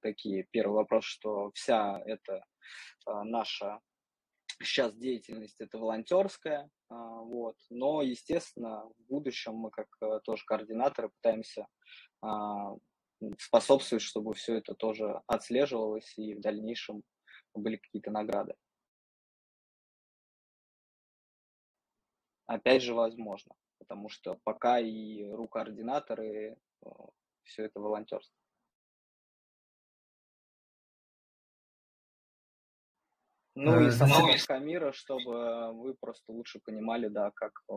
такие. Первый вопрос, что вся эта наша сейчас деятельность это волонтерская, вот, но, естественно, в будущем мы как тоже координаторы пытаемся способствовать, чтобы все это тоже отслеживалось и в дальнейшем были какие-то награды. Опять же, возможно, потому что пока и рукоординаторы, э, все это волонтерство. Ну и э, сама точка мира, чтобы вы просто лучше понимали, да, как э,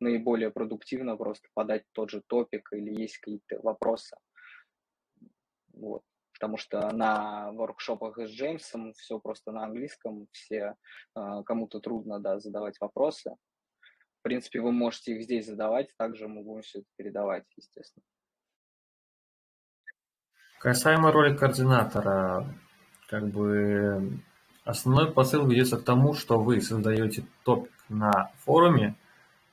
наиболее продуктивно просто подать тот же топик или есть какие-то вопросы. Вот. Потому что на воркшопах с Джеймсом все просто на английском, все кому-то трудно да, задавать вопросы. В принципе, вы можете их здесь задавать, также мы будем все это передавать, естественно. Касаемо роли координатора, как бы основной посыл ведется к тому, что вы создаете топик на форуме,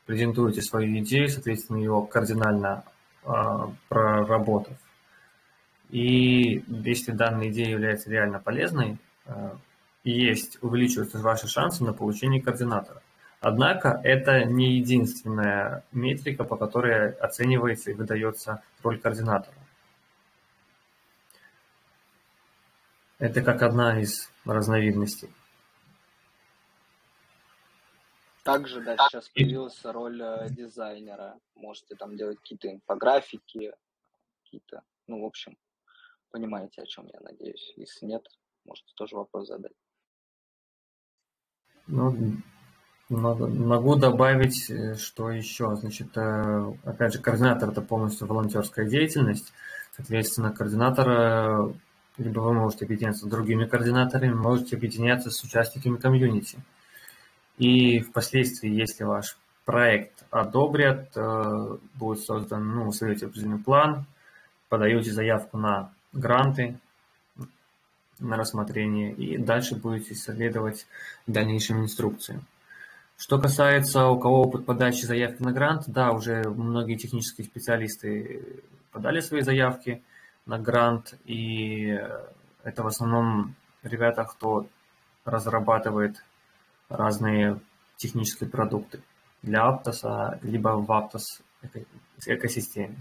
презентуете свою идею, соответственно, его кардинально э, проработав. И если данная идея является реально полезной, э, есть, увеличиваются ваши шансы на получение координатора. Однако это не единственная метрика, по которой оценивается и выдается роль координатора. Это как одна из разновидностей. Также, да, сейчас появилась роль э, дизайнера. Можете там делать какие-то инфографики, какие-то, ну, в общем, понимаете, о чем я надеюсь. Если нет, можете тоже вопрос задать. Ну, Могу добавить, э, что еще. Значит, э, опять же, координатор – это полностью волонтерская деятельность. Соответственно, координатора, либо вы можете объединяться с другими координаторами, можете объединяться с участниками комьюнити. И впоследствии, если ваш проект одобрят, э, будет создан, ну, создаете определенный план, подаете заявку на гранты, на рассмотрение, и дальше будете исследовать дальнейшим инструкциям. Что касается у кого опыт подачи заявки на грант, да, уже многие технические специалисты подали свои заявки на грант, и это в основном ребята, кто разрабатывает разные технические продукты для Aptos, либо в Aptos экосистеме.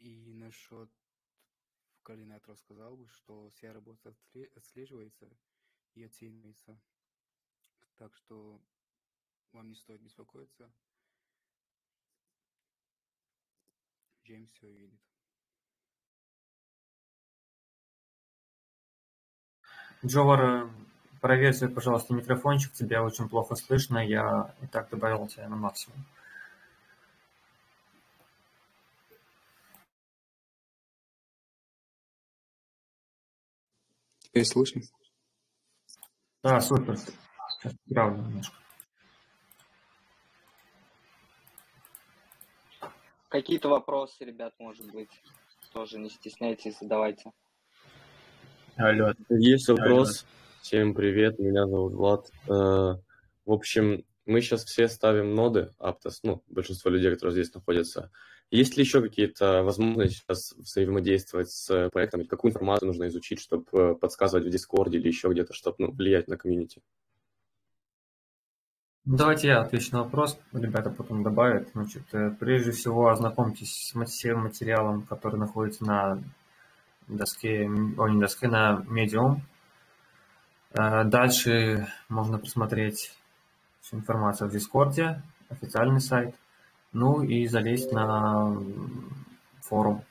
И насчет координатор рассказал бы, что вся работа отслеживается и оценивается. Так что вам не стоит беспокоиться. Джеймс все видит. Джовар, проверь свой, пожалуйста, микрофончик. Тебя очень плохо слышно. Я и так добавил тебя на максимум. Теперь слышно? Да, супер. Сейчас правда немножко. Какие-то вопросы, ребят, может быть, тоже не стесняйтесь, задавайте. Алло. Есть вопрос. Алло. Всем привет, меня зовут Влад. Э, в общем, мы сейчас все ставим ноды Aptos, ну, большинство людей, которые здесь находятся. Есть ли еще какие-то возможности сейчас взаимодействовать с проектом? Какую информацию нужно изучить, чтобы э, подсказывать в Дискорде или еще где-то, чтобы ну, влиять на комьюнити? Ну, давайте я отвечу на вопрос, ребята потом добавят. Значит, э, прежде всего ознакомьтесь с всем материалом, который находится на доске, о, не доске, на Medium. Э, дальше можно посмотреть всю информацию в Дискорде, официальный сайт, ну и залезть на форум.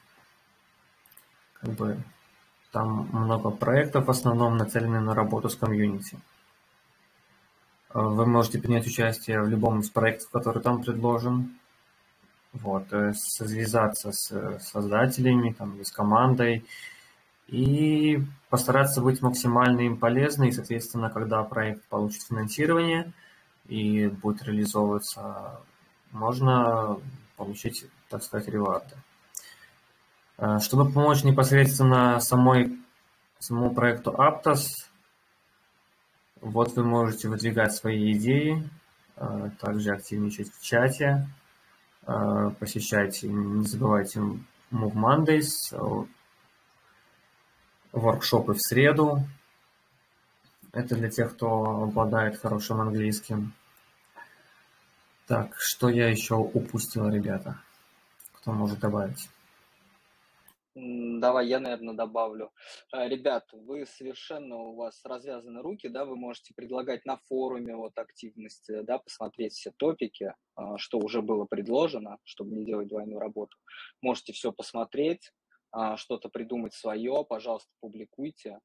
Как бы там много проектов, в основном нацелены на работу с комьюнити. Вы можете принять участие в любом из проектов, который там предложен. Вот, связаться с создателями, там, с командой и постараться быть максимально им полезной. И, соответственно, когда проект получит финансирование – и будет реализовываться, можно получить, так сказать, реварды. Э, чтобы помочь непосредственно самой, самому проекту Aptos, вот вы можете выдвигать свои идеи, э, также активничать в чате, посещайте, не забывайте Move Mondays, воркшопы в среду. Это для тех, кто обладает хорошим английским. Так, что я еще упустил, ребята? Кто может добавить? Давай я, наверное, добавлю. Э, ребят, вы совершенно, у вас развязаны руки, да, вы можете предлагать на форуме вот активности, да, посмотреть все топики, э, что уже было предложено, чтобы не делать двойную работу. Можете все посмотреть, э, что-то придумать свое, пожалуйста, публикуйте.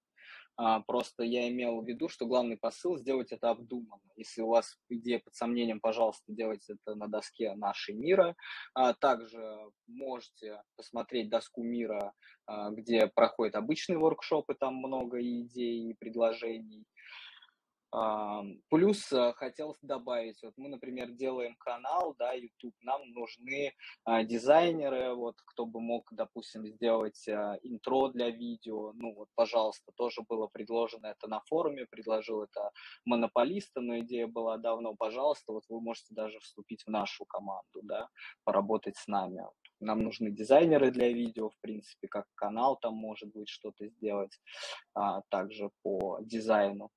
А, просто я имел в виду, что главный посыл сделать это обдуманно. Если у вас идея под сомнением, пожалуйста, делайте это на доске нашей мира. А, также можете посмотреть доску мира, а, где проходят обычные воркшопы, там много идей и предложений. Плюс э, хотел добавить, вот мы, например, делаем канал, да, YouTube, нам нужны а, дизайнеры, вот, кто бы мог, допустим, сделать а, интро для видео, ну, вот, пожалуйста, тоже было предложено это на форуме, предложил это монополиста, но идея была давно, пожалуйста, вот вы можете даже вступить в нашу команду, да, поработать с нами. Нам нужны дизайнеры для видео, в принципе, как канал там может быть что-то сделать, а, также по дизайну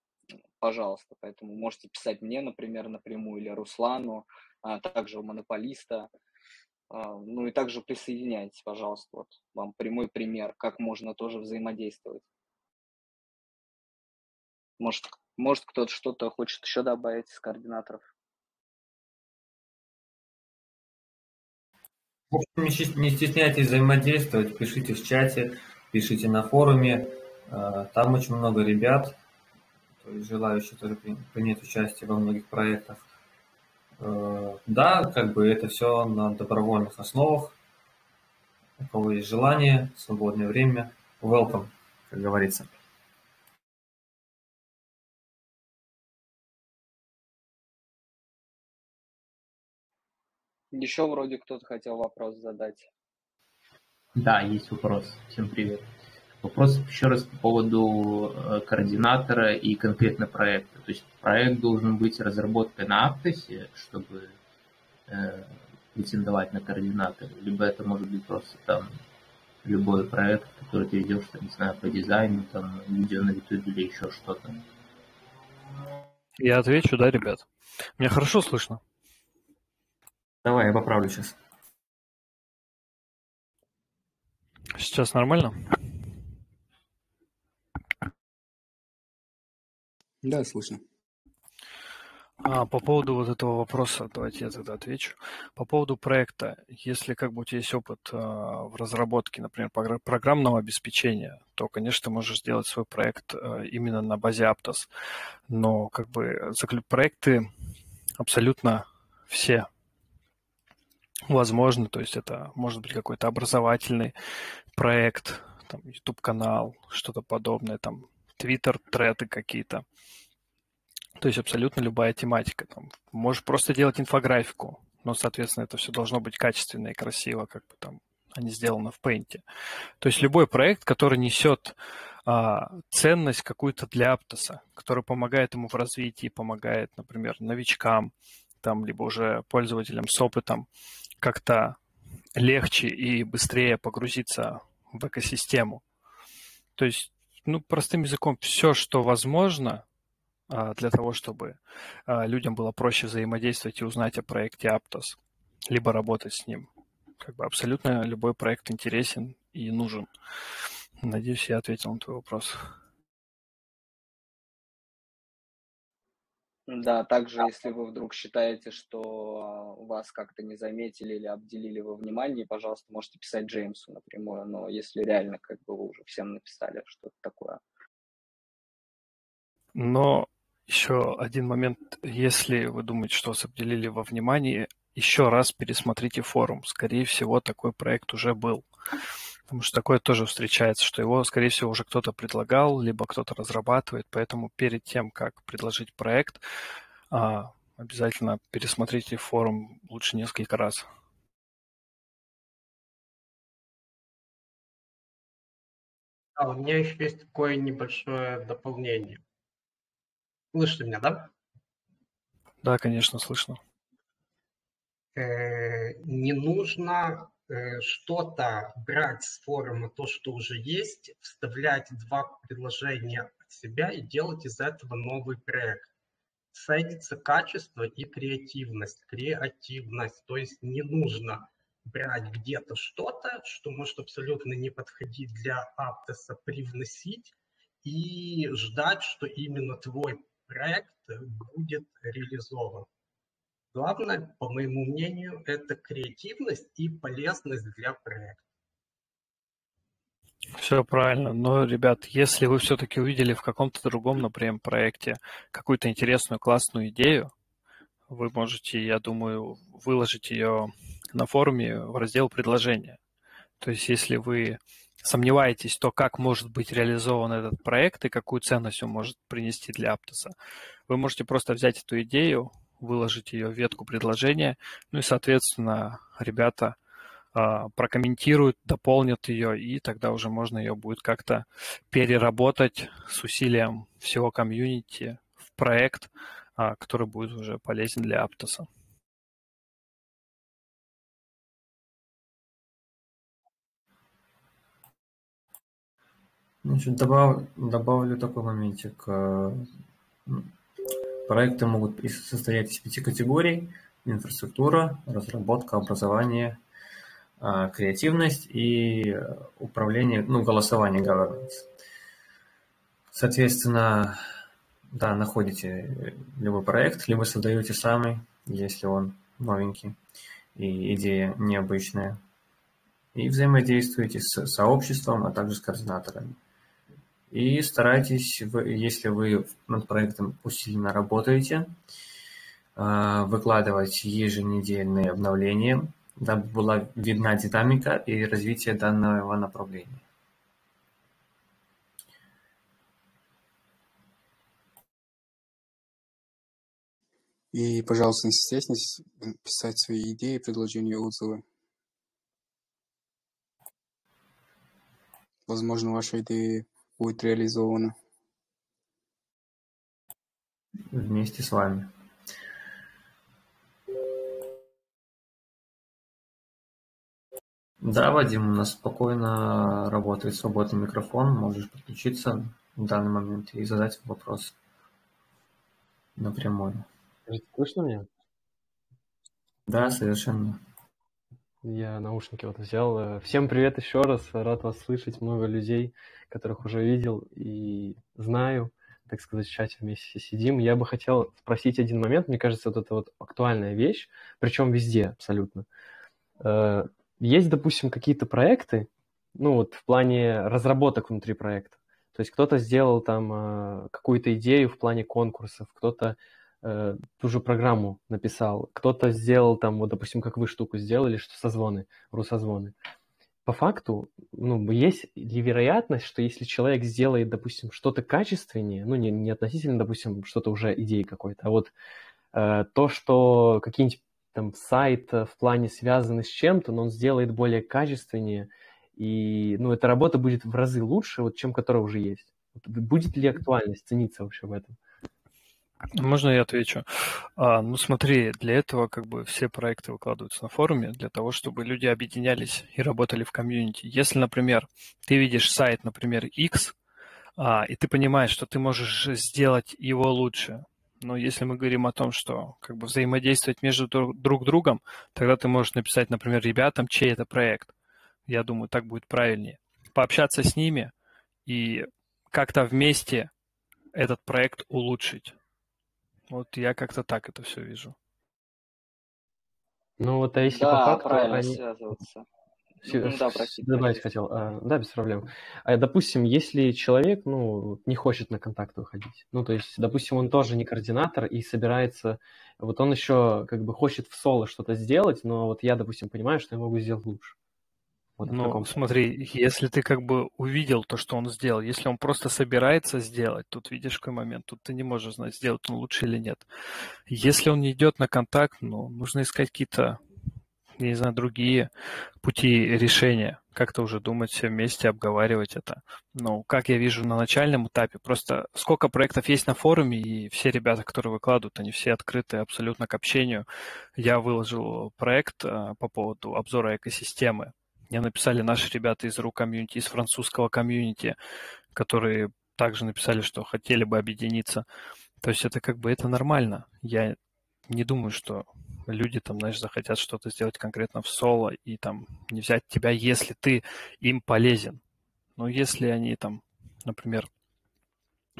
пожалуйста. Поэтому можете писать мне, например, напрямую или Руслану, а также у монополиста. А, ну и также присоединяйтесь, пожалуйста. Вот вам прямой пример, как можно тоже взаимодействовать. Может, может кто-то что-то хочет еще добавить из координаторов? Не стесняйтесь взаимодействовать, пишите в чате, пишите на форуме. А, там очень много ребят, то есть желающие тоже принять участие во многих проектах. Э, да, как бы это все на добровольных основах. У кого есть желание, свободное время, welcome, как говорится. Еще вроде кто-то хотел вопрос задать. Да, есть вопрос. Всем привет. Вопрос еще раз по поводу э, координатора и конкретно проекта. То есть проект должен быть разработкой на Аптосе, чтобы э, претендовать на координатора, либо это может быть просто там любой проект, который ты ведешь, там, не знаю, по дизайну, там, видео на YouTube или еще что-то. Я отвечу, да, ребят? Меня хорошо слышно? Давай, я поправлю сейчас. Сейчас нормально? Да, слышно. А, по поводу вот этого вопроса, давайте я тогда отвечу. По поводу проекта, если как бы у тебя есть опыт а, в разработке, например, программного обеспечения, то, конечно, ты можешь сделать свой проект а, именно на базе Aptos. Но как бы проекты абсолютно все возможны, то есть это может быть какой-то образовательный проект, там YouTube-канал, что-то подобное, там Twitter, треды какие-то. То есть абсолютно любая тематика. Там, можешь просто делать инфографику, но, соответственно, это все должно быть качественно и красиво, как бы там, а не сделано в Paint. То есть любой проект, который несет а, ценность какую-то для Аптоса, который помогает ему в развитии, помогает, например, новичкам, там, либо уже пользователям с опытом как-то легче и быстрее погрузиться в экосистему. То есть ну, простым языком, все, что возможно а, для того, чтобы а, людям было проще взаимодействовать и узнать о проекте Aptos, либо работать с ним. Как бы абсолютно любой проект интересен и нужен. Надеюсь, я ответил на твой вопрос. Да, также, если вы вдруг считаете, что а, вас как-то не заметили или обделили во внимании, пожалуйста, можете писать Джеймсу напрямую, но если реально, как бы вы уже всем написали что-то такое. Но еще один момент, если вы думаете, что вас обделили во внимании, еще раз пересмотрите форум. Скорее всего, такой проект уже был. Потому что такое тоже встречается, что его, скорее всего, уже кто-то предлагал, либо кто-то разрабатывает. Поэтому перед тем, как предложить проект, а, обязательно пересмотрите форум лучше несколько раз. А у меня еще есть такое небольшое дополнение. Слышите меня, да? Да, конечно, слышно. э, не нужно э, что-то брать с форума, то, что уже есть, вставлять два предложения от себя и делать из этого новый проект. Ценится качество и креативность. Креативность, то есть не нужно брать где-то что-то, что может абсолютно не подходить для Аптоса, привносить и ждать, что именно твой проект будет реализован. Главное, по моему мнению, это креативность и полезность для проекта. Все правильно. Но, ребят, если вы все-таки увидели в каком-то другом, например, проекте какую-то интересную, классную идею, вы можете, я думаю, выложить ее на форуме в раздел предложения. То есть, если вы сомневаетесь, то как может быть реализован этот проект и какую ценность он может принести для Аптоса, вы можете просто взять эту идею, выложить ее ветку предложения, ну и, соответственно, ребята а, прокомментируют, дополнят ее, и тогда уже можно ее будет как-то переработать с усилием всего комьюнити в проект, а, который будет уже полезен для Аптоса. Значит, добав, добавлю такой моментик. Проекты могут состоять из пяти категорий. Инфраструктура, разработка, образование, э, креативность и управление, ну, голосование governance. Соответственно, да, находите любой проект, либо создаете сами, если он новенький и идея необычная. И взаимодействуете с сообществом, а также с координаторами. И старайтесь, если вы над проектом усиленно работаете, а, выкладывать еженедельные обновления, дабы была видна динамика и развитие данного направления. И, пожалуйста, не стесняйтесь писать свои идеи, предложения, отзывы. Возможно, ваша идея будет реализовано. Вместе с вами. Да, Вадим, у нас спокойно работает свободный микрофон. Можешь подключиться в данный момент и задать вопрос напрямую. Слышно меня? Да, совершенно. Я наушники вот взял. Всем привет еще раз. Рад вас слышать. Много людей, которых уже видел и знаю. Так сказать, в чате вместе сидим. Я бы хотел спросить один момент. Мне кажется, вот это вот актуальная вещь, причем везде абсолютно. Э, есть, допустим, какие-то проекты, ну вот в плане разработок внутри проекта. То есть кто-то сделал там э, какую-то идею в плане конкурсов, кто-то э, ту же программу написал, кто-то сделал там, вот, допустим, как вы штуку сделали, что созвоны, русозвоны. По факту, ну, есть ли вероятность, что если человек сделает, допустим, что-то качественнее, ну, не, не относительно, допустим, что-то уже идеи какой-то, а вот э, то, что какие-нибудь там сайт в плане связаны с чем-то, но он сделает более качественнее, и, ну, эта работа будет в разы лучше, вот, чем которая уже есть. Будет ли актуальность цениться вообще в этом? Можно я отвечу? А, ну смотри, для этого как бы все проекты выкладываются на форуме, для того, чтобы люди объединялись и работали в комьюнити. Если, например, ты видишь сайт, например, X, а, и ты понимаешь, что ты можешь сделать его лучше, но если мы говорим о том, что как бы взаимодействовать между друг, друг другом, тогда ты можешь написать, например, ребятам, чей это проект. Я думаю, так будет правильнее. Пообщаться с ними и как-то вместе этот проект улучшить. Вот я как-то так это все вижу. Ну вот, а если да, по факту правильно они... связываться. Ну, да, добавить хотел. А, да, без проблем. А, допустим, если человек, ну, не хочет на контакт выходить, ну, то есть, допустим, он тоже не координатор и собирается, вот он еще как бы хочет в соло что-то сделать, но вот я, допустим, понимаю, что я могу сделать лучше. Вот Ну, таком смотри, если ты как бы увидел то, что он сделал, если он просто собирается сделать, тут видишь какой момент, тут ты не можешь знать, сделать он лучше или нет. Если он не идет на контакт, ну, нужно искать какие-то, я не знаю, другие пути решения. как-то уже думать все вместе, обговаривать это. Ну, как я вижу на начальном этапе, просто сколько проектов есть на форуме, и все ребята, которые выкладывают, они все открыты абсолютно к общению. Я выложил проект а, по поводу обзора экосистемы. Мне написали наши ребята из РУ комьюнити, из французского комьюнити, которые также написали, что хотели бы объединиться. То есть это как бы это нормально. Я не думаю, что люди там, знаешь, захотят что-то сделать конкретно в соло и там не взять тебя, если ты им полезен. Но если они там, например,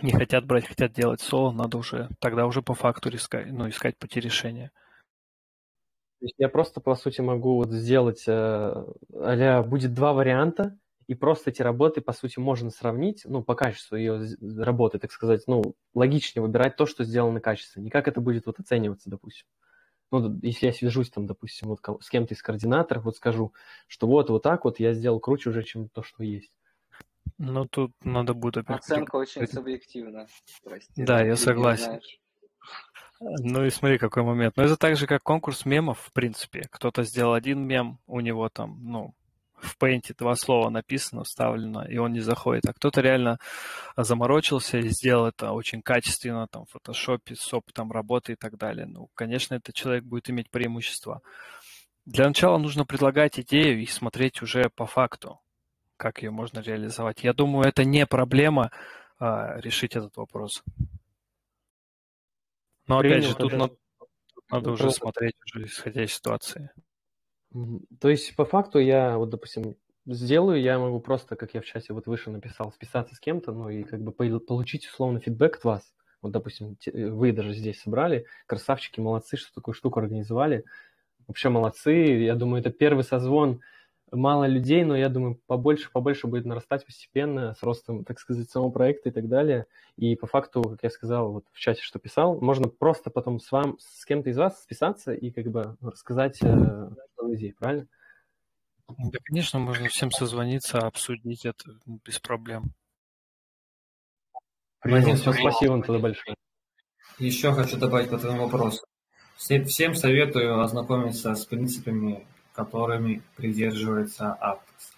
не хотят брать, хотят делать соло, надо уже тогда уже по факту искать, ну, искать пути решения. То есть я просто, по сути, могу вот сделать, а будет два варианта, и просто эти работы, по сути, можно сравнить, ну, по качеству ее работы, так сказать, ну, логичнее выбирать то, что сделано качественно, не как это будет вот оцениваться, допустим. Ну, если я свяжусь там, допустим, вот с кем-то из координаторов, вот скажу, что вот, вот так вот я сделал круче уже, чем то, что есть. Ну, тут надо будет опять... Оценка очень субъективна. Прости, да, я согласен. Ну и смотри, какой момент. Ну, это так же, как конкурс мемов, в принципе. Кто-то сделал один мем, у него там, ну, в Paint два слова написано, вставлено, и он не заходит. А кто-то реально заморочился и сделал это очень качественно, там, в фотошопе, с опытом работы и так далее. Ну, конечно, этот человек будет иметь преимущество. Для начала нужно предлагать идею и смотреть уже по факту, как ее можно реализовать. Я думаю, это не проблема а, решить этот вопрос. Но опять же, тут надо, надо уже смотреть, уже исходя из ситуации. То есть, по факту, я вот, допустим, сделаю, я могу просто, как я в чате вот выше написал, списаться с кем-то, ну и как бы получить условно фидбэк от вас. Вот, допустим, вы даже здесь собрали, красавчики, молодцы, что такую штуку организовали. Вообще молодцы. Я думаю, это первый созвон мало людей, но я думаю, побольше, побольше будет нарастать постепенно с ростом, так сказать, самого проекта и так далее. И по факту, как я сказал вот в чате, что писал, можно просто потом с вам, с кем-то из вас списаться и как бы рассказать э, идеи, правильно? Да, конечно, можно всем созвониться, обсудить это без проблем. Вадим, все, спасибо вам тогда большое. Еще хочу добавить по твоему вопросу. Всем советую ознакомиться с принципами которыми придерживается Aptos.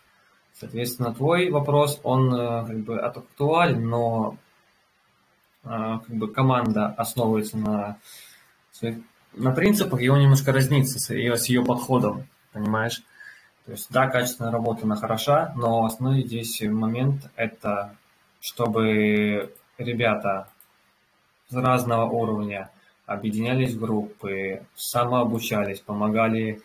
Соответственно, твой вопрос, он э, как бы актуален, но э, как бы команда основывается на, на принципах, и он немножко разнится с ее, с ее подходом, понимаешь? То есть, да, качественная работа, она хороша, но основной здесь момент – это чтобы ребята с разного уровня объединялись в группы, самообучались, помогали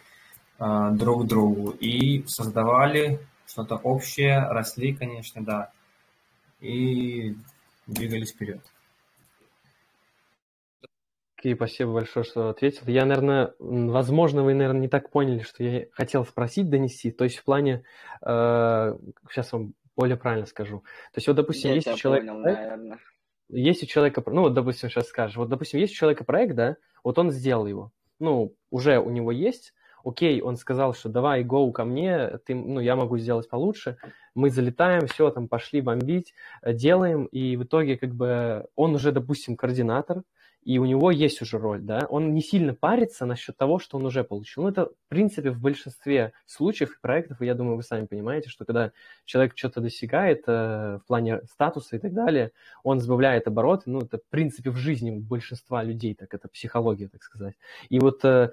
друг другу и создавали что-то общее, росли, конечно, да, и двигались вперед. Окей, спасибо большое, что ответил. Я, наверное, возможно, вы, наверное, не так поняли, что я хотел спросить, донести. То есть в плане, э, сейчас вам более правильно скажу. То есть вот, допустим, я есть у человека понял, проект, есть у человека, ну вот, допустим, сейчас скажешь, вот, допустим, есть у человека проект, да, вот он сделал его, ну, уже у него есть, окей, он сказал, что давай, go ко мне, ты, ну, я могу сделать получше, мы залетаем, все, там, пошли бомбить, э, делаем, и в итоге, как бы, он уже, допустим, координатор, и у него есть уже роль, да, он не сильно парится насчет того, что он уже получил. Ну, это, в принципе, в большинстве случаев и проектов, и я думаю, вы сами понимаете, что когда человек что-то достигает э, в плане статуса и так далее, он сбавляет обороты, ну, это, в принципе, в жизни большинства людей, так это психология, так сказать. И вот э,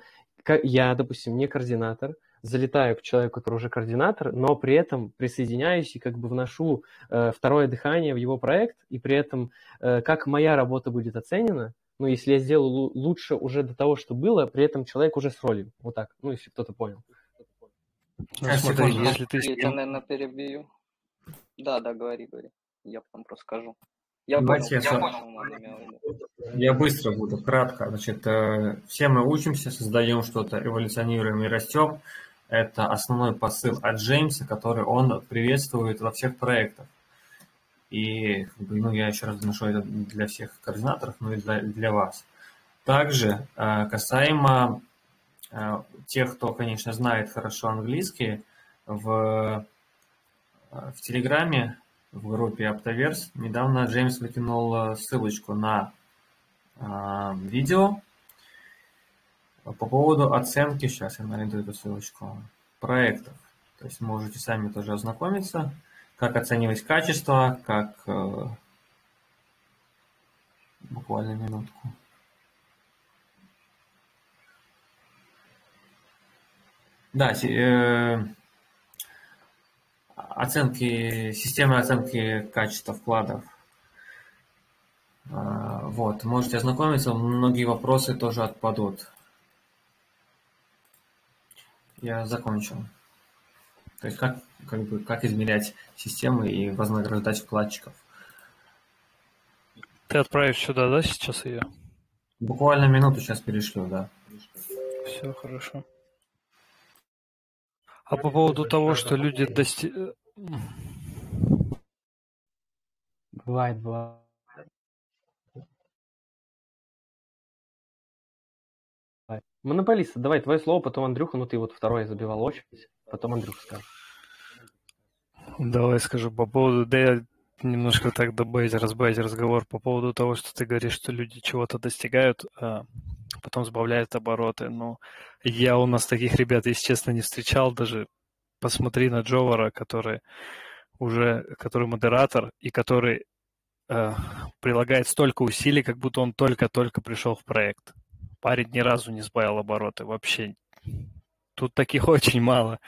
я, допустим, не координатор, залетаю к человеку, который уже координатор, но при этом присоединяюсь и как бы вношу э, второе дыхание в его проект, и при этом э, как моя работа будет оценена, ну, если я сделаю лучше уже до того, что было, при этом человек уже с ролью. Вот так, ну, если кто-то понял. Ну, смотри, если ты... Я, наверное, перебью. Да, да, говори, говори. Я потом просто скажу. Я, Давайте понял, я, я, я быстро буду, кратко. Значит, э, все мы учимся, создаем что-то, эволюционируем и растем. Это основной посыл от Джеймса, который он приветствует во всех проектах. И ну, я еще раз доношу это для всех координаторов, ну и для, для вас. Также э, касаемо э, тех, кто, конечно, знает хорошо английский, в, в Телеграме в группе Aptoverse. Недавно Джеймс выкинул ссылочку на видео по поводу оценки, сейчас я найду эту ссылочку, проектов. То есть можете сами тоже ознакомиться, как оценивать качество, как... Э, буквально минутку. Да, э, оценки, системы оценки качества вкладов. А, вот, можете ознакомиться, многие вопросы тоже отпадут. Я закончил. То есть как, как, бы, как измерять системы и вознаграждать вкладчиков. Ты отправишь сюда, да, сейчас ее? Буквально минуту сейчас перешлю, да. Все хорошо. А по поводу того, что люди дости... Бывает, бывает. Монополист, давай твое слово, потом Андрюха, ну ты вот второе забивал очередь, потом Андрюха скажет. Давай скажу по поводу, да я немножко так добавить, разбавить разговор по поводу того, что ты говоришь, что люди чего-то достигают, а потом сбавляют обороты. Ну, я у нас таких ребят, если честно, не встречал даже. Посмотри на Джовара, который уже, который модератор и который э, прилагает столько усилий, как будто он только-только пришел в проект. Парень ни разу не сбавил обороты, вообще. Тут таких очень мало.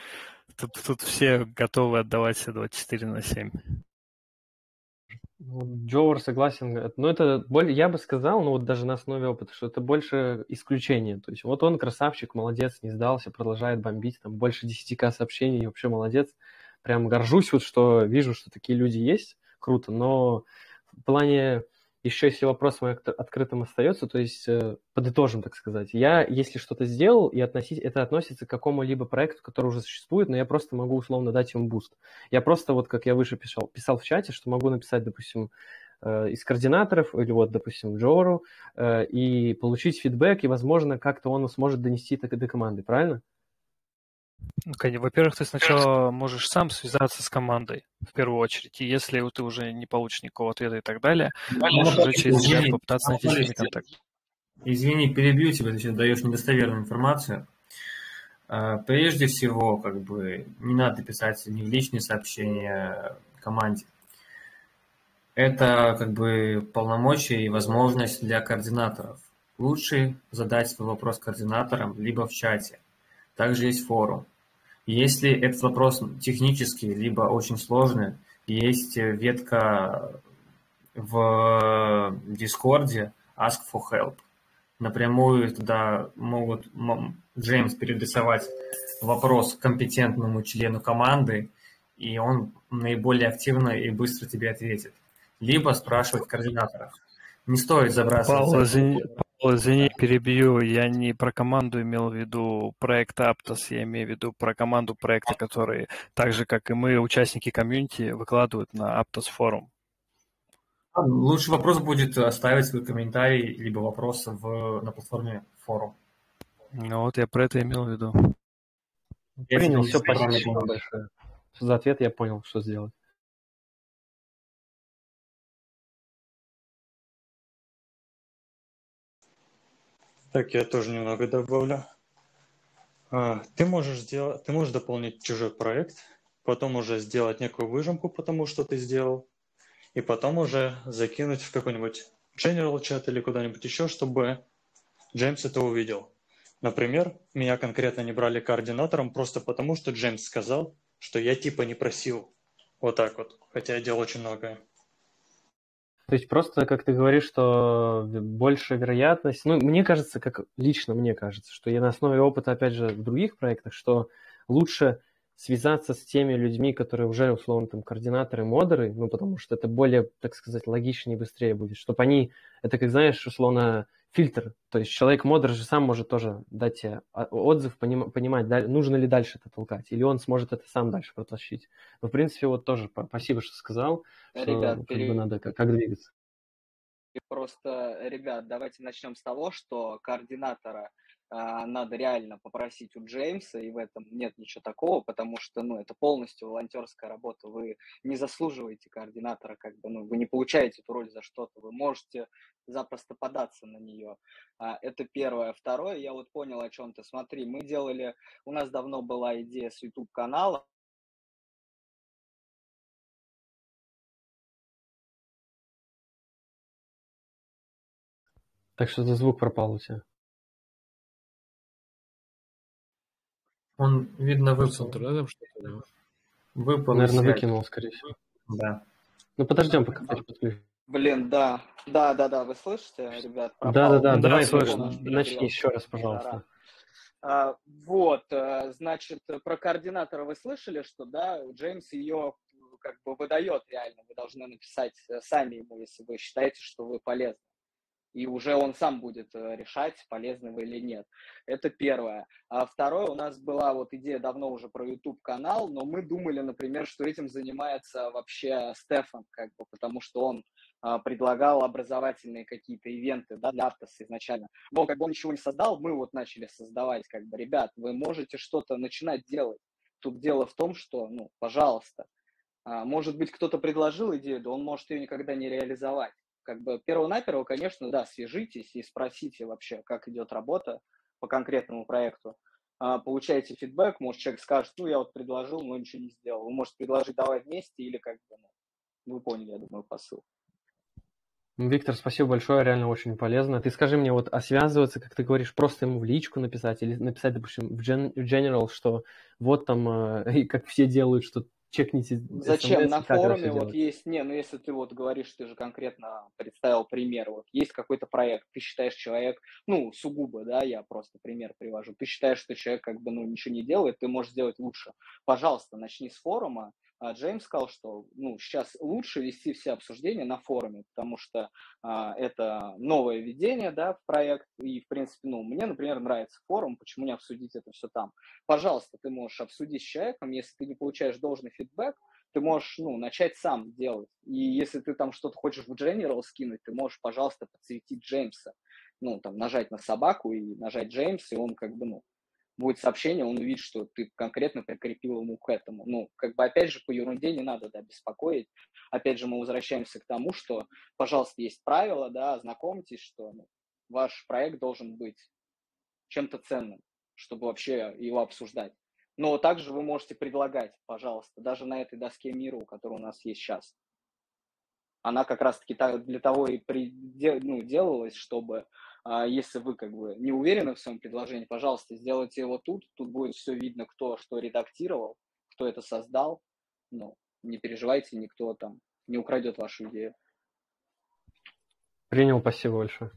Тут, тут все готовы отдавать все 24 на 7. Джовар согласен. Но это, я бы сказал, ну вот даже на основе опыта, что это больше исключение. То есть вот он красавчик, молодец, не сдался, продолжает бомбить, там больше 10к сообщений, вообще молодец. Прям горжусь вот, что вижу, что такие люди есть, круто. Но в плане еще если вопрос мой открытым остается, то есть э, подытожим, так сказать. Я, если что-то сделал, и относить, это относится к какому-либо проекту, который уже существует, но я просто могу условно дать ему буст. Я просто, вот как я выше писал, писал в чате, что могу написать, допустим, э, из координаторов, или вот, допустим, Джору, э, и получить фидбэк, и, возможно, как-то он сможет донести это до команды, правильно? Ну, во-первых, ты сначала можешь сам связаться с командой, в первую очередь. И если ты уже не получишь никакого ответа и так далее, можешь уже через чат попытаться найти с ними контакт. Извини, перебью тебя, ты сейчас даешь недостоверную информацию. А, прежде всего, как бы, не надо писать ни в личные сообщения команде. Это как бы полномочия и возможность для координаторов. Лучше задать свой вопрос координаторам либо в чате. Также есть форум. Если этот вопрос технический, либо очень сложный, есть ветка в Дискорде Ask for Help. Напрямую туда могут Джеймс переадресовать вопрос компетентному члену команды, и он наиболее активно и быстро тебе ответит. Либо спрашивать координаторов. Не стоит забрасываться. Павел, извини, Извини, перебью. Я не про команду имел в виду проект Aptos, я имею в виду про команду проекта, которые, так же, как и мы, участники комьюнити, выкладывают на Aptos форум. А, лучший вопрос будет оставить свой комментарий, либо вопрос в, на платформе форум. Ну вот я про это имел в виду. Принял, все, спасибо большое. За ответ я понял, что сделать. Так, я тоже немного добавлю. А, ты можешь сделать, ты можешь дополнить чужой проект, потом уже сделать некую выжимку потому что ты сделал, и потом уже закинуть в какой-нибудь general чат или куда-нибудь еще, чтобы Джеймс это увидел. Например, меня конкретно не брали координатором просто потому, что Джеймс сказал, что я типа не просил. Вот так вот, хотя я делал очень многое. То есть просто, как ты говоришь, что больше вероятность, ну, мне кажется, как лично мне кажется, что я на основе опыта, опять же, в других проектах, что лучше связаться с теми людьми, которые уже, условно, там, координаторы, модеры, ну, потому что это более, так сказать, логичнее и быстрее будет, чтобы они, это, как знаешь, условно, фильтр. То есть человек-модер же сам может тоже дать тебе отзыв, поним, понимать, нужно ли дальше это толкать, или он сможет это сам дальше протащить. Но, в принципе, вот тоже спасибо, что сказал, что Ребят, как пере... бы надо как, как двигаться. Просто, ребят, давайте начнем с того, что координатора а, надо реально попросить у Джеймса, и в этом нет ничего такого, потому что, ну, это полностью волонтерская работа, вы не заслуживаете координатора, как бы, ну, вы не получаете эту роль за что-то, вы можете запросто податься на нее. А, это первое. Второе, я вот понял о чем ты. Смотри, мы делали, у нас давно была идея с YouTube-канала, Так что за звук пропал у тебя. Он, видно, выпал. интернетом что-то, да? Выпал Наверное, выкинул, скорее всего. Да. Ну, подождем, пока подключим. Блин, да, да, да, да, вы слышите, ребят? Да, да, да, Да, давай слышно. начни еще раз, пожалуйста. А, Вот, э, значит, про координатора вы слышали, что, да, Джеймс ее как бы выдает реально, вы должны написать э, сами ему, если вы считаете, что вы полезны. И уже он сам будет э, решать, полезны вы или нет. Это первое. А второе, у нас была вот идея давно уже про YouTube канал, но мы думали, например, что этим занимается вообще Стефан, как бы, потому что он а, предлагал образовательные какие-то ивенты да, для Аптос изначально. Но как бы он ничего не создал, мы вот начали создавать, как бы, ребят, вы можете что-то начинать делать. Тут дело в том, что, ну, пожалуйста, а, может быть, кто-то предложил идею, да он может ее никогда не реализовать. Как бы перво-наперво, конечно, да, свяжитесь и спросите вообще, как идет работа по конкретному проекту. А, Получаете фидбэк, может, человек скажет, ну, я вот предложил, но ничего не сделал. Вы можете предложить давай вместе или как бы, ну, вы поняли, я думаю, посыл. Виктор, спасибо большое, реально очень полезно. Ты скажи мне, вот, а связываться, как ты говоришь, просто ему в личку написать или написать, допустим, в, gen- в general, что вот там, э, как все делают, что чекните Зачем? SMS, На форуме вот делать? есть, не, ну если ты вот говоришь, ты же конкретно представил пример, вот есть какой-то проект, ты считаешь человек, ну, сугубо, да, я просто пример привожу, ты считаешь, что человек как бы, ну, ничего не делает, ты можешь сделать лучше. Пожалуйста, начни с форума, а Джеймс сказал, что ну, сейчас лучше вести все обсуждения на форуме, потому что а, это новое введение да, в проект, и, в принципе, ну, мне, например, нравится форум, почему не обсудить это все там. Пожалуйста, ты можешь обсудить с человеком, если ты не получаешь должный фидбэк, ты можешь ну, начать сам делать. И если ты там что-то хочешь в General скинуть, ты можешь, пожалуйста, подсветить Джеймса. Ну, там, нажать на собаку и нажать Джеймс, и он как бы, ну, будет сообщение, он увидит, что ты конкретно прикрепил ему к этому. Ну, как бы, опять же, по ерунде не надо, да, беспокоить. Опять же, мы возвращаемся к тому, что, пожалуйста, есть правила, да, ознакомьтесь, что ну, ваш проект должен быть чем-то ценным, чтобы вообще его обсуждать. Но также вы можете предлагать, пожалуйста, даже на этой доске мира, которая у нас есть сейчас. Она как раз-таки для того и при, ну, делалась, чтобы а если вы как бы не уверены в своем предложении, пожалуйста, сделайте его тут. Тут будет все видно, кто что редактировал, кто это создал. Ну, не переживайте, никто там не украдет вашу идею. Принял, спасибо большое.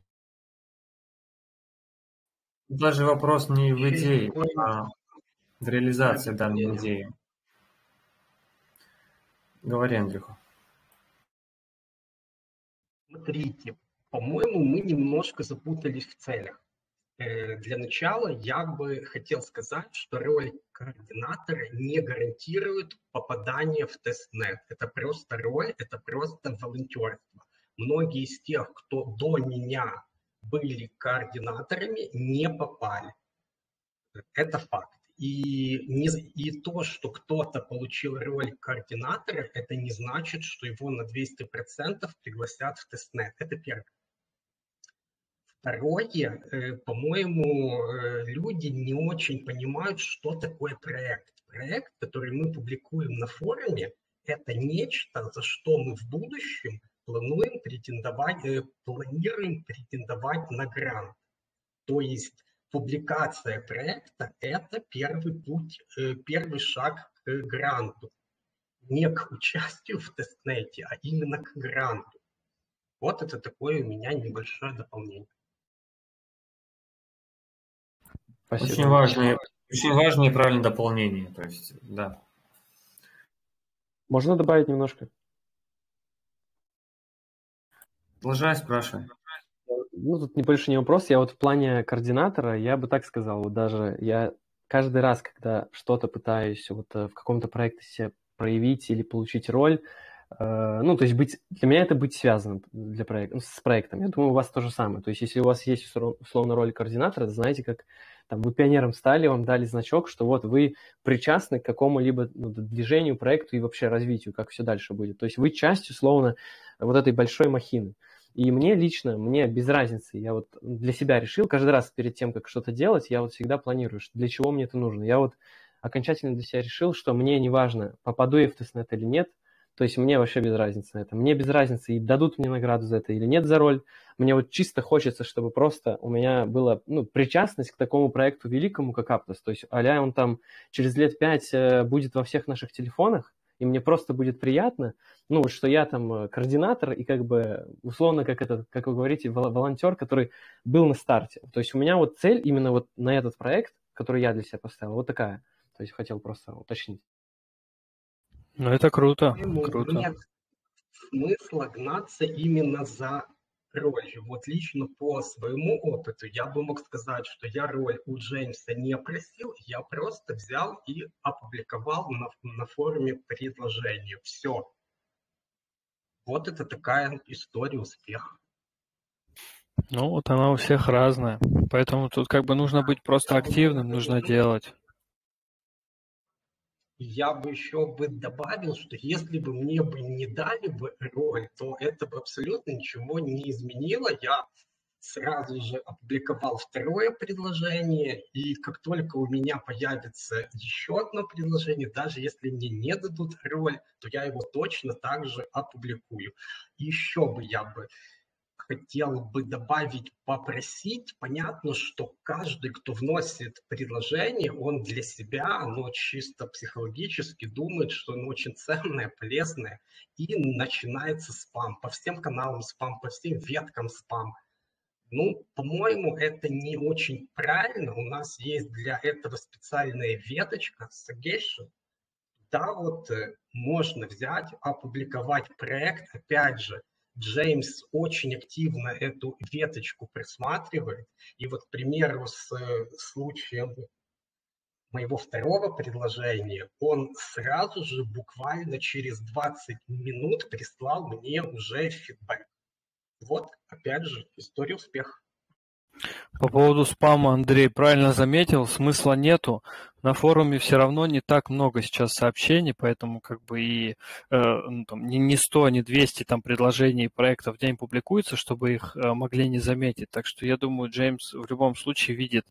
Даже вопрос не в идее, а реализации данной идеи. Говори, Андрюха. Смотрите, по-моему, мы немножко запутались в целях. Для начала я бы хотел сказать, что роль координатора не гарантирует попадание в тестнет. Это просто роль, это просто волонтерство. Многие из тех, кто до меня были координаторами, не попали. Это факт. И, не, и то, что кто-то получил роль координатора, это не значит, что его на 200% пригласят в тестнет. Это первое. Второе, по-моему, люди не очень понимают, что такое проект. Проект, который мы публикуем на форуме, это нечто, за что мы в будущем планируем претендовать, планируем претендовать на грант. То есть публикация проекта – это первый путь, первый шаг к гранту. Не к участию в тестнете, а именно к гранту. Вот это такое у меня небольшое дополнение. Спасибо. Очень важное, очень важное и правильное дополнение. То есть, да. Можно добавить немножко? Продолжай, спрашивай. Ну, тут не больше не вопрос. Я вот в плане координатора, я бы так сказал, вот даже я каждый раз, когда что-то пытаюсь вот в каком-то проекте себе проявить или получить роль, э, ну, то есть быть, для меня это быть связанным для проекта, ну, с проектом. Я думаю, у вас то же самое. То есть если у вас есть условно роль координатора, знаете, как там, вы пионером стали, вам дали значок, что вот вы причастны к какому-либо ну, движению, проекту и вообще развитию, как все дальше будет. То есть вы часть, условно, вот этой большой махины. И мне лично, мне без разницы, я вот для себя решил, каждый раз перед тем, как что-то делать, я вот всегда планирую, для чего мне это нужно. Я вот окончательно для себя решил, что мне не важно, попаду я в тестнет или нет, То есть мне вообще без разницы на это. Мне без разницы, и дадут мне награду за это или нет за роль. Мне вот чисто хочется, чтобы просто у меня была ну, причастность к такому проекту великому, как Aptos. То есть а он там через лет пять э, будет во всех наших телефонах, и мне просто будет приятно, ну, что я там э, координатор и как бы условно, как это, как вы говорите, волонтер, который был на старте. То есть у меня вот цель именно вот на этот проект, который я для себя поставил, вот такая. То есть хотел просто уточнить. Ну, это круто. круто. Нет смысла гнаться именно за ролью. Вот лично по своему опыту я бы мог сказать, что я роль у Джеймса не просил, я просто взял и опубликовал на, на форуме предложение. Все. Вот это такая история успеха. Ну, вот она у всех разная. Поэтому тут как бы нужно быть просто активным, нужно делать я бы еще бы добавил, что если бы мне бы не дали бы роль, то это бы абсолютно ничего не изменило. Я сразу же опубликовал второе предложение, и как только у меня появится еще одно предложение, даже если мне не дадут роль, то я его точно так же опубликую. Еще бы я бы хотел бы добавить, попросить. Понятно, что каждый, кто вносит предложение, он для себя, оно чисто психологически думает, что оно очень ценное, полезное, и начинается спам. По всем каналам спам, по всем веткам спам. Ну, по-моему, это не очень правильно. У нас есть для этого специальная веточка, suggestion. Да, вот э, можно взять, опубликовать проект, опять же, Джеймс очень активно эту веточку присматривает. И вот, к примеру, с э, случаем моего второго предложения, он сразу же, буквально через 20 минут прислал мне уже фидбэк. Вот, опять же, история успеха. По поводу спама Андрей правильно заметил, смысла нету. На форуме все равно не так много сейчас сообщений, поэтому как бы и э, ну, там, не, не 100, не 200 там предложений и проектов в день публикуется, чтобы их э, могли не заметить. Так что я думаю, Джеймс в любом случае видит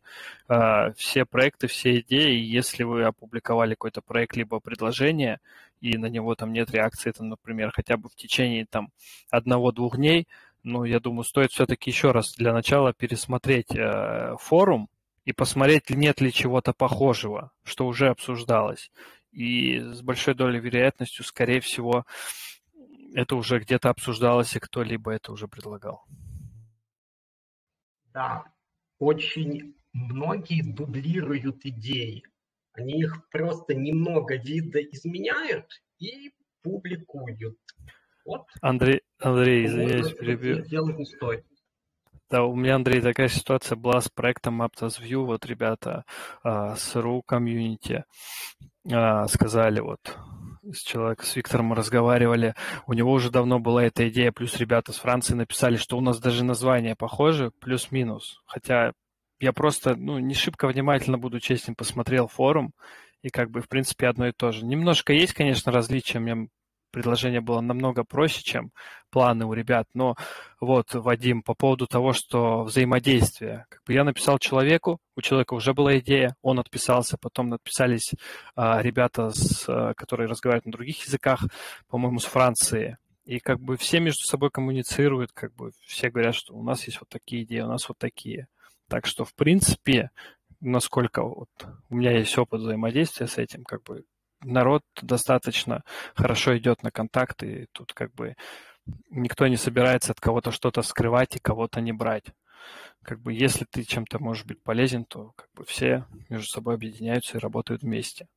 э, все проекты, все идеи. Если вы опубликовали какой-то проект либо предложение, и на него там нет реакции, там, например, хотя бы в течение там одного-двух дней, ну, я думаю, стоит все-таки еще раз для начала пересмотреть э, форум и посмотреть, нет ли чего-то похожего, что уже обсуждалось. И с большой долей вероятностью, скорее всего, это уже где-то обсуждалось, и кто-либо это уже предлагал. Да, очень многие дублируют идеи. Они их просто немного вида изменяют и публикуют. Вот. Андрей, Андрей, извиняюсь, перебью. Делать не стоит. Да, у меня, Андрей, такая ситуация была с проектом Aptos View. Вот ребята а, с RU комьюнити а, сказали, вот с человеком, с Виктором мы разговаривали, у него уже давно была эта идея, плюс ребята с Франции написали, что у нас даже название похоже, плюс-минус. Хотя я просто, ну, не шибко внимательно, буду честен, посмотрел форум, и как бы, в принципе, одно и то же. Немножко есть, конечно, различия, мне предложение было намного проще, чем планы у ребят. Но вот, Вадим, по поводу того, что взаимодействие. Как бы я написал человеку, у человека уже была идея, он отписался, потом написались а, ребята, с, а, которые разговаривают на других языках, по-моему, с Франции. И как бы все между собой коммуницируют, как бы все говорят, что у нас есть вот такие идеи, у нас вот такие. Так что, в принципе, насколько вот у меня есть опыт взаимодействия с этим, как бы народ достаточно хорошо идет на контакты, и тут как бы никто не собирается от кого-то что-то скрывать и кого-то не брать. Как бы если ты чем-то можешь быть полезен, то как бы все между собой объединяются и работают вместе.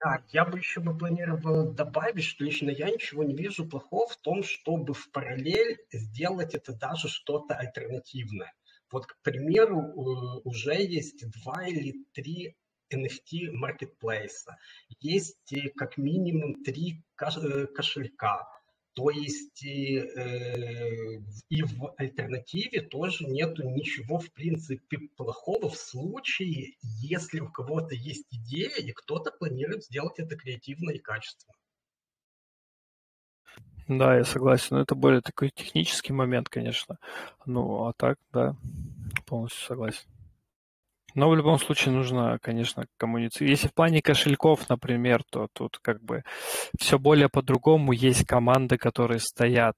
Да, я бы еще бы планировал добавить, что лично я ничего не вижу плохого в том, чтобы в параллель сделать это даже что-то альтернативное. Вот, к примеру, уже есть два или три NFT маркетплейса. Есть э, как минимум три э, кошелька. То есть э, и в альтернативе тоже нету ничего, в принципе, плохого в случае, если у кого-то есть идея, и кто-то планирует сделать это креативно и качественно. Да, я согласен. Но это более такой технический момент, конечно. Ну, а так, да, полностью согласен. Но в любом случае нужно, конечно, коммуницировать. Если в плане кошельков, например, то тут как бы все более по-другому. Есть команды, которые стоят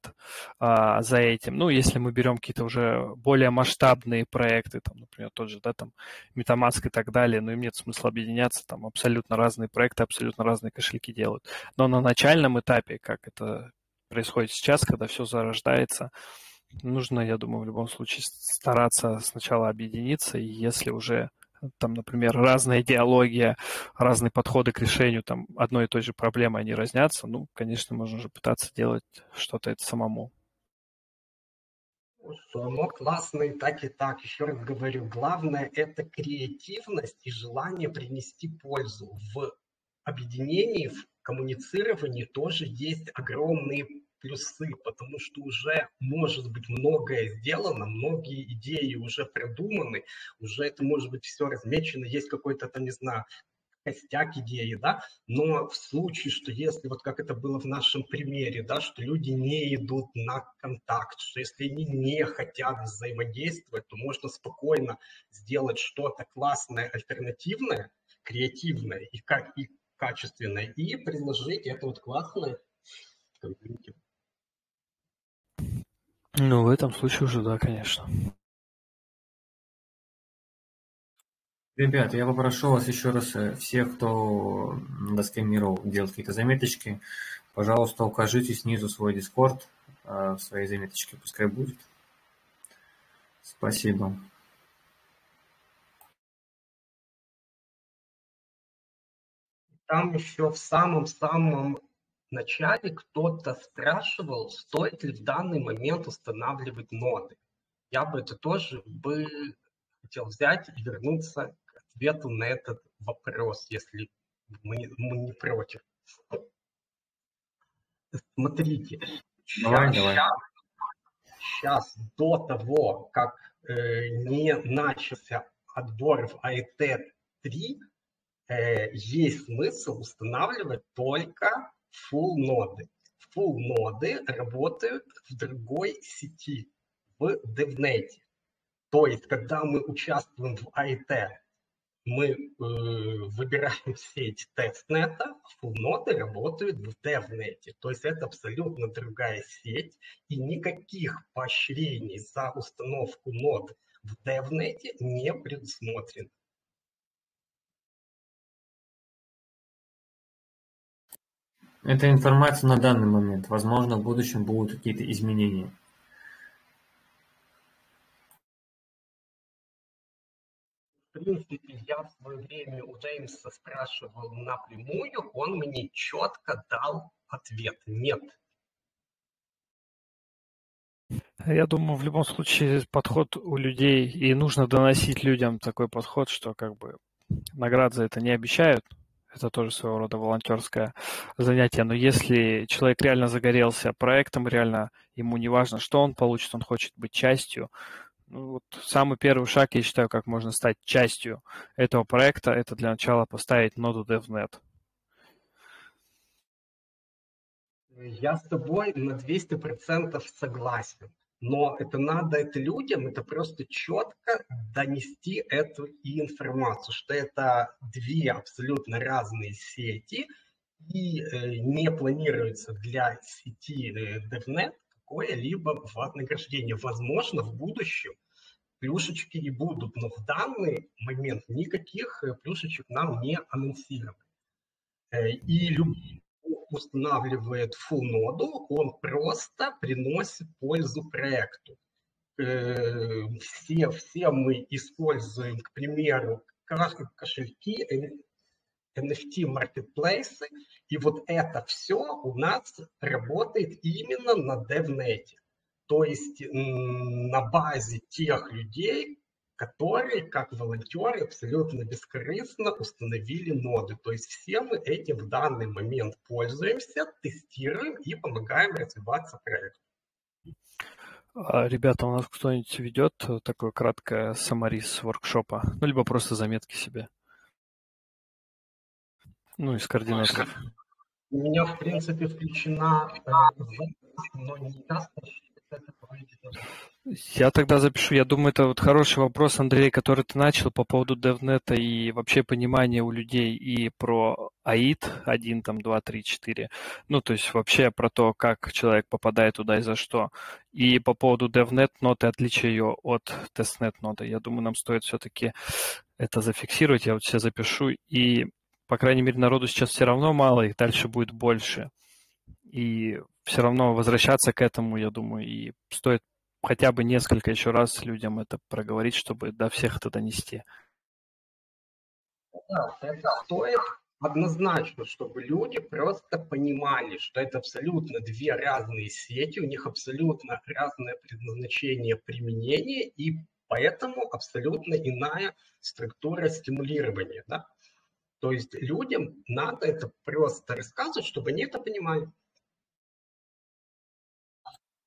а, за этим. Ну, если мы берем какие-то уже более масштабные проекты, там, например, тот же, да, там, Metamask и так далее, но им нет смысла объединяться, там абсолютно разные проекты, абсолютно разные кошельки делают. Но на начальном этапе, как это происходит сейчас, когда все зарождается, нужно, я думаю, в любом случае стараться сначала объединиться, и если уже там, например, разная идеология, разные подходы к решению там одной и той же проблемы, они разнятся, ну, конечно, можно же пытаться делать что-то это самому. Классно и так, и так. Еще раз говорю, главное – это креативность и желание принести пользу. В объединении, в коммуницировании тоже есть огромные плюсы, потому что уже может быть многое сделано, многие идеи уже придуманы, уже это может быть все размечено, есть какой-то там, не знаю, костяк идеи, да, но в случае, что если, вот как это было в нашем примере, да, что люди не идут на контакт, что если они не хотят взаимодействовать, то можно спокойно сделать что-то классное, альтернативное, креативное и, как, и качественное, и предложить это вот классное комьюнити. Ну, в этом случае уже да, конечно. Ребят, я попрошу вас еще раз, э, всех, кто на доске миров делает какие-то заметочки, пожалуйста, укажите снизу свой дискорд, в своей заметочке пускай будет. Спасибо. Там еще в самом-самом Вначале кто-то спрашивал, стоит ли в данный момент устанавливать ноды. Я бы это тоже бы хотел взять и вернуться к ответу на этот вопрос, если мы, мы не против. Смотрите, давай, сейчас, давай. сейчас до того, как э, не начался отбор в АЭТ 3, э, есть смысл устанавливать только full ноды. Full ноды работают в другой сети, в DevNet. То есть, когда мы участвуем в AIT, мы э, выбираем сеть тестнета, ноды работают в DevNet. То есть это абсолютно другая сеть, и никаких поощрений за установку нод в DevNet не предусмотрено. Это информация на данный момент. Возможно, в будущем будут какие-то изменения. В принципе, я в свое время у Джеймса спрашивал напрямую, он мне четко дал ответ «нет». Я думаю, в любом случае подход у людей, и нужно доносить людям такой подход, что как бы наград за это не обещают, это тоже своего рода волонтерское занятие. Но если человек реально загорелся проектом, реально ему не важно, что он получит, он хочет быть частью. Ну, вот самый первый шаг, я считаю, как можно стать частью этого проекта, это для начала поставить ноду DevNet. Я с тобой на 200% согласен но это надо это людям, это просто четко донести эту информацию, что это две абсолютно разные сети, и э, не планируется для сети э, DevNet какое-либо вознаграждение. Возможно, в будущем плюшечки и будут, но в данный момент никаких э, плюшечек нам не анонсировали. И любые устанавливает full ноду, он просто приносит пользу проекту. Э, все, все мы используем, к примеру, кошельки, NFT маркетплейсы, и вот это все у нас работает именно на DevNet. То есть на базе тех людей, которые, как волонтеры, абсолютно бескорыстно установили ноды. То есть все мы этим в данный момент пользуемся, тестируем и помогаем развиваться проекту. А, ребята, у нас кто-нибудь ведет такое краткое самарис воркшопа? Ну, либо просто заметки себе. Ну, из координаторов. У меня, в принципе, включена э, но не ясно, что это выйдет. Я тогда запишу. Я думаю, это вот хороший вопрос, Андрей, который ты начал по поводу DevNet и вообще понимания у людей и про АИД 1, там, 2, 3, 4. Ну, то есть вообще про то, как человек попадает туда и за что. И по поводу DevNet ноты, отличия ее от TestNet ноты. Я думаю, нам стоит все-таки это зафиксировать. Я вот все запишу. И, по крайней мере, народу сейчас все равно мало, их дальше будет больше. И все равно возвращаться к этому, я думаю, и стоит хотя бы несколько еще раз людям это проговорить, чтобы до всех это донести. Да, это стоит однозначно, чтобы люди просто понимали, что это абсолютно две разные сети, у них абсолютно разное предназначение применения, и поэтому абсолютно иная структура стимулирования. Да? То есть людям надо это просто рассказывать, чтобы они это понимали.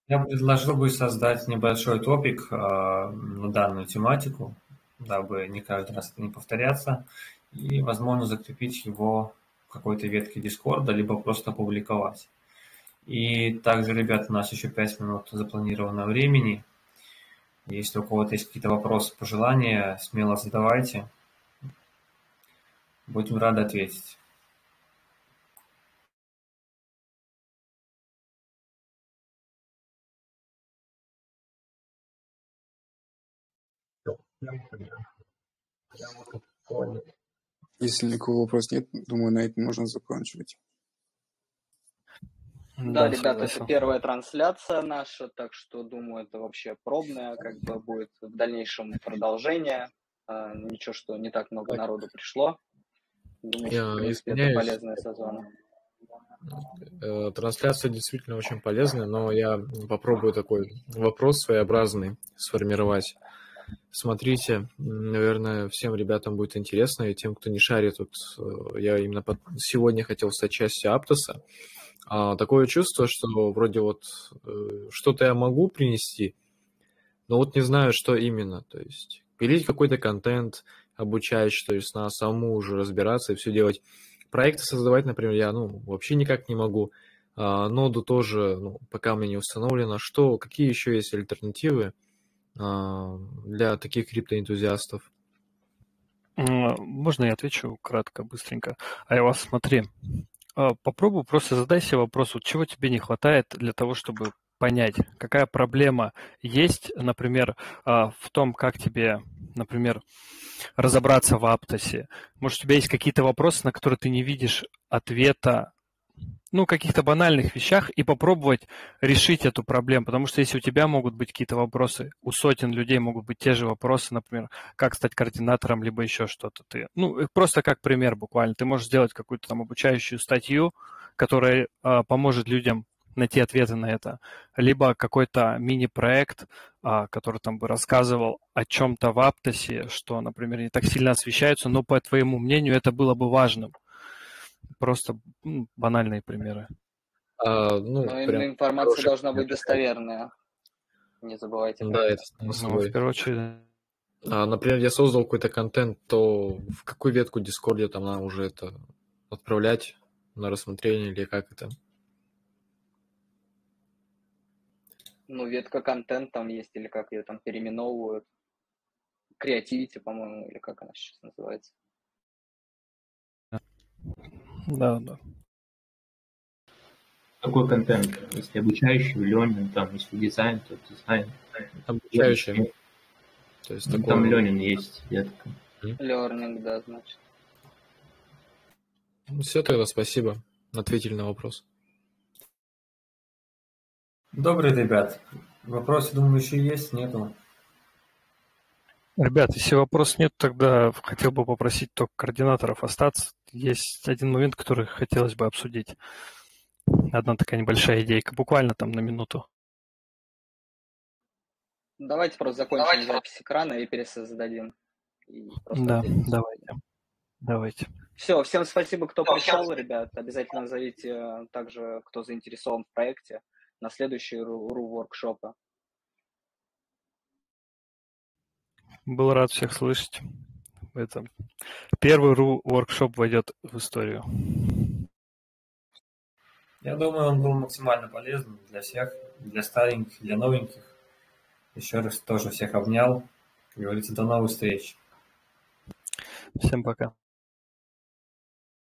Я предложил бы создать небольшой топик э, на данную тематику, дабы не каждый раз не повторяться, и, возможно, закрепить его в какой-то ветке Дискорда, либо просто опубликовать. И также, ребят, у нас еще 5 минут запланировано времени. Если у кого-то есть какие-то вопросы, пожелания, смело задавайте. Будем рады ответить. Если никакого вопроса нет, думаю, на этом можно заканчивать. Да, да ребята, это первая трансляция наша, так что, думаю, это вообще пробная, как бы будет в дальнейшем продолжение. А, ничего, что не так много народу пришло. Думаю, что, в принципе, это полезная сезон. Э, трансляция действительно очень полезная, но я попробую такой вопрос своеобразный сформировать. Смотрите, наверное, всем ребятам будет интересно, и тем, кто не шарит, вот э, я именно под... сегодня хотел стать частью Аптоса. А, такое чувство, что вроде вот э, что-то я могу принести, но вот не знаю, что именно. То есть пилить какой-то контент, обучающий, то есть на самому уже разбираться и все делать. Проекты создавать, например, я ну, вообще никак не могу. А, ноду тоже, ну, пока меня не установлено. Что, какие еще есть альтернативы? А, для таких криптоэнтузиастов? Можно я отвечу кратко, быстренько? А я вас смотри, а, попробуй просто задай себе вопрос, вот чего тебе не хватает для того, чтобы понять, какая проблема есть, например, а, в том, как тебе, например, разобраться в Аптосе. Может, у тебя есть какие-то вопросы, на которые ты не видишь ответа ну, каких-то банальных вещах и попробовать решить эту проблему. Потому что если у тебя могут быть какие-то вопросы, у сотен людей могут быть те же вопросы, например, как стать координатором, либо еще что-то. Ты, ну, просто как пример буквально. Ты можешь сделать какую-то там обучающую статью, которая э, поможет людям найти ответы на это, либо какой-то мини-проект, а, который там бы рассказывал о чем-то в Аптосе, что, например, не так сильно освещается, но, по твоему мнению, это было бы важным. Просто ну, банальные примеры. А, ну, Но именно информация должна быть достоверная. Не забывайте. Да, это собой. Ну, в первую очередь. А, например, я создал какой-то контент, то в какую ветку Дискорде там надо уже это отправлять на рассмотрение или как это? Ну, ветка контент там есть, или как ее там переименовывают. Креативити, по-моему, или как она сейчас называется. Да, да. Какой контент? Если обучающий, learning, там, если дизайн, то дизайн. Обучающий. То есть ну, там learning есть ветка. Learning, да, значит. Ну, все тогда, спасибо. Ответили на вопрос. Добрый, ребят. Вопросы, думаю, еще есть? Нету? Ребят, если вопросов нет, тогда хотел бы попросить только координаторов остаться. Есть один момент, который хотелось бы обсудить. Одна такая небольшая идейка, буквально там на минуту. Давайте просто закончим давайте. запись экрана и пересоздадим. И да, ответим. давайте. Давайте. Все, всем спасибо, кто пришел, ребят. Обязательно зовите э, также, кто заинтересован в проекте, на следующие РУ-воркшопы. Был рад всех слышать. Это первый RU воркшоп войдет в историю. Я думаю, он был максимально полезным для всех, для стареньких, для новеньких. Еще раз тоже всех обнял. Как говорится, до новых встреч. Всем пока.